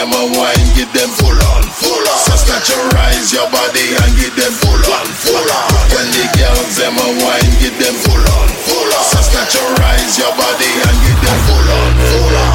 them a wine, give them full on, full on. So staturize your body and give them full on, full on. When the girls them a wine, give them full on, full on. So staturize your body and give them full on, full on.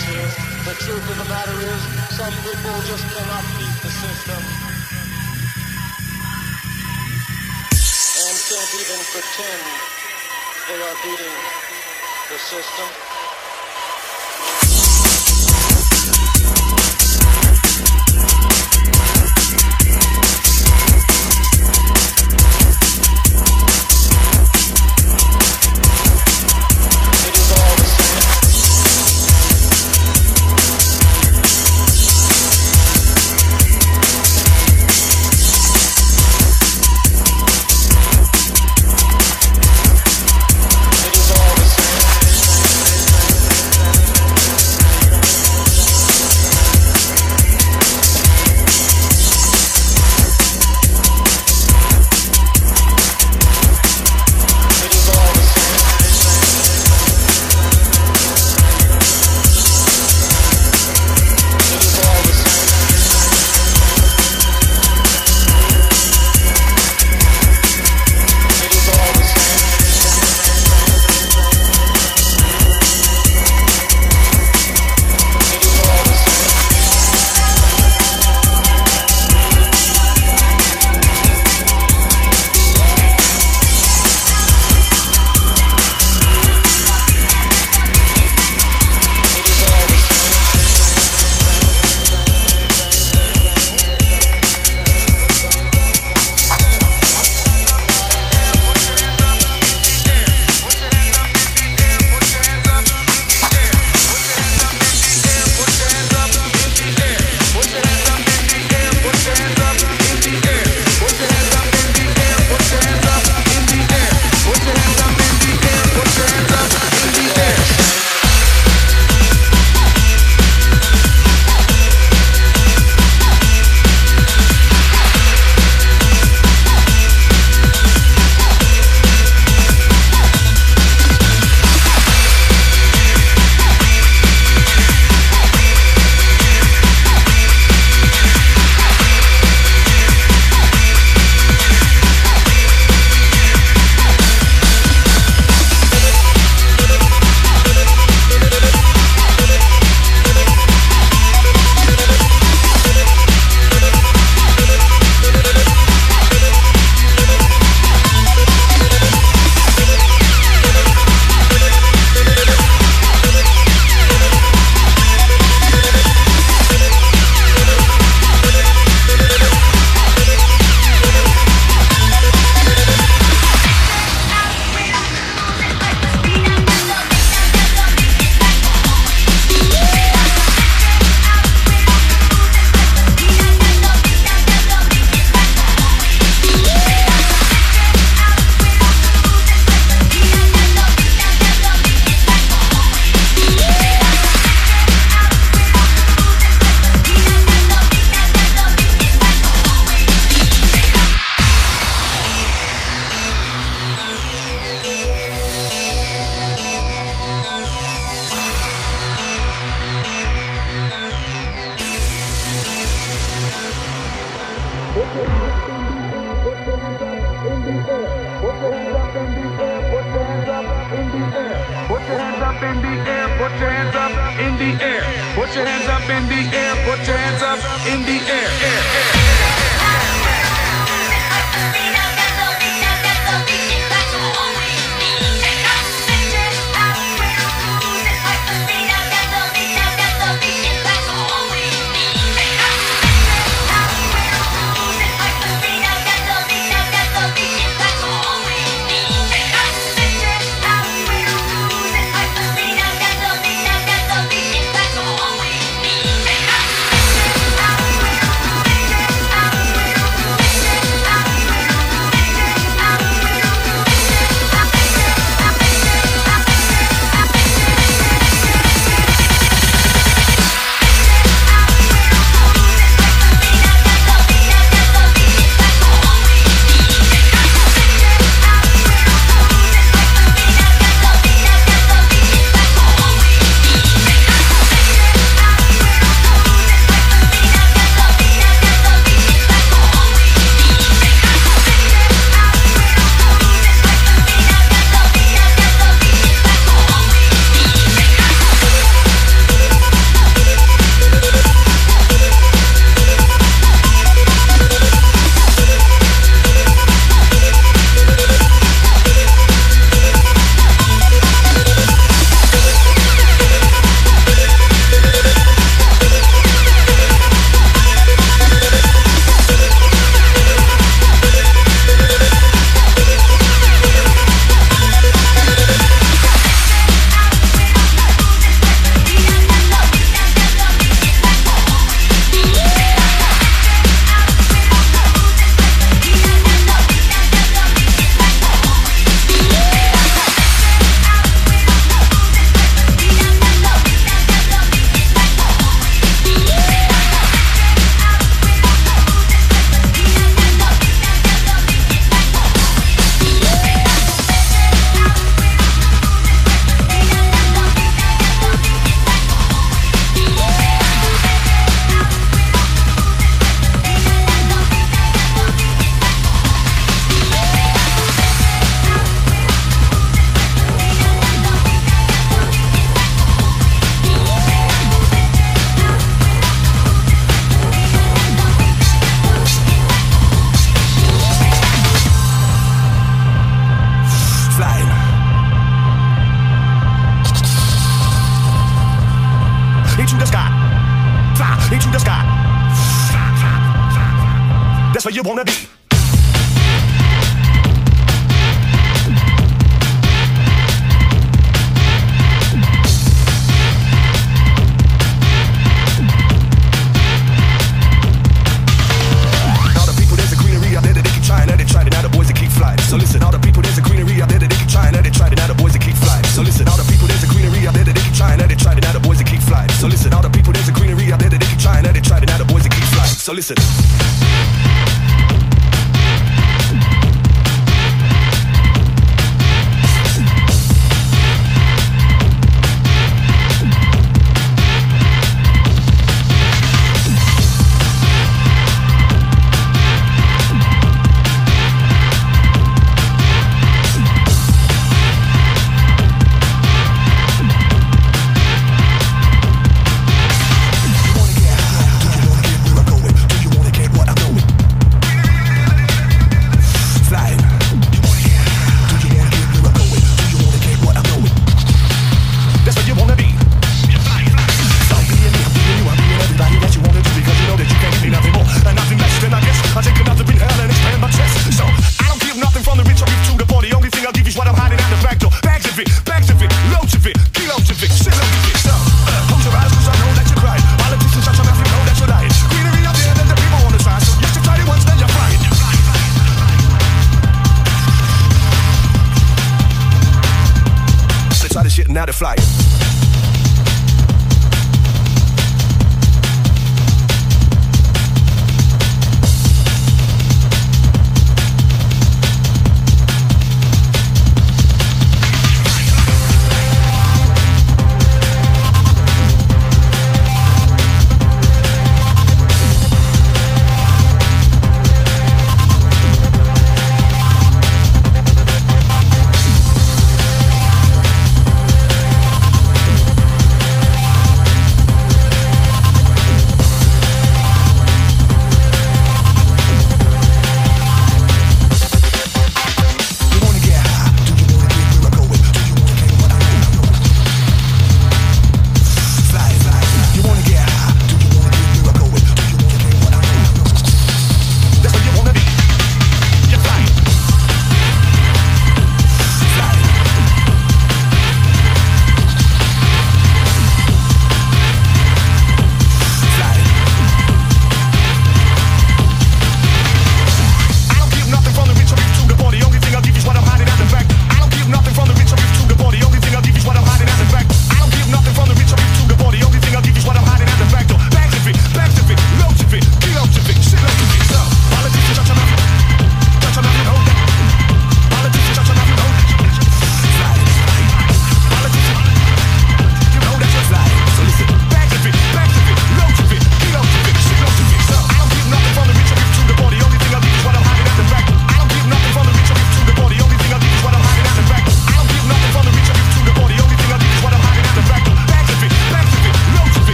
here. The truth of the matter is, some people just cannot beat the system. And can't even pretend they are beating the system.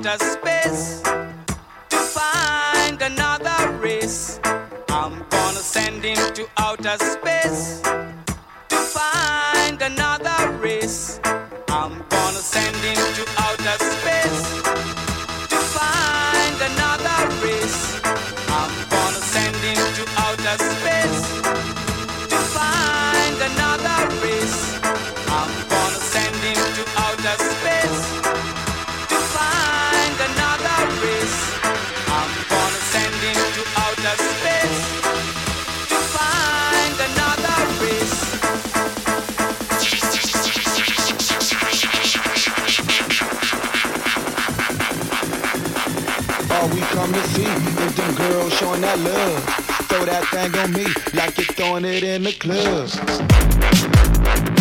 outer space to find another race. I'm gonna send him to outer space. throwing it in the clubs.